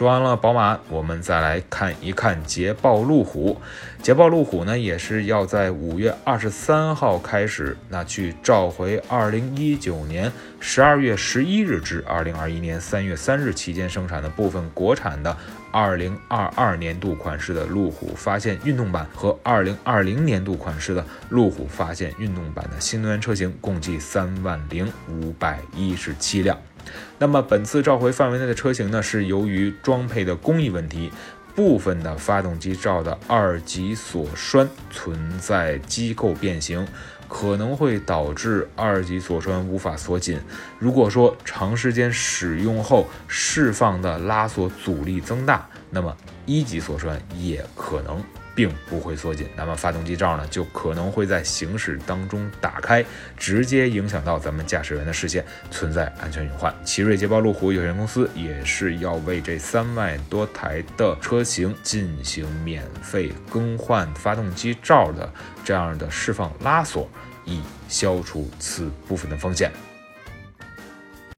说完了宝马，我们再来看一看捷豹路虎。捷豹路虎呢，也是要在五月二十三号开始，那去召回二零一九年十二月十一日至二零二一年三月三日期间生产的部分国产的二零二二年度款式的路虎发现运动版和二零二零年度款式的路虎发现运动版的新能源车型，共计三万零五百一十七辆。那么本次召回范围内的车型呢，是由于装配的工艺问题，部分的发动机罩的二级锁栓存在机构变形，可能会导致二级锁栓无法锁紧。如果说长时间使用后释放的拉锁阻力增大，那么一级锁栓也可能。并不会缩紧，那么发动机罩呢，就可能会在行驶当中打开，直接影响到咱们驾驶员的视线，存在安全隐患。奇瑞捷豹路虎有限公司也是要为这三万多台的车型进行免费更换发动机罩的这样的释放拉锁，以消除此部分的风险。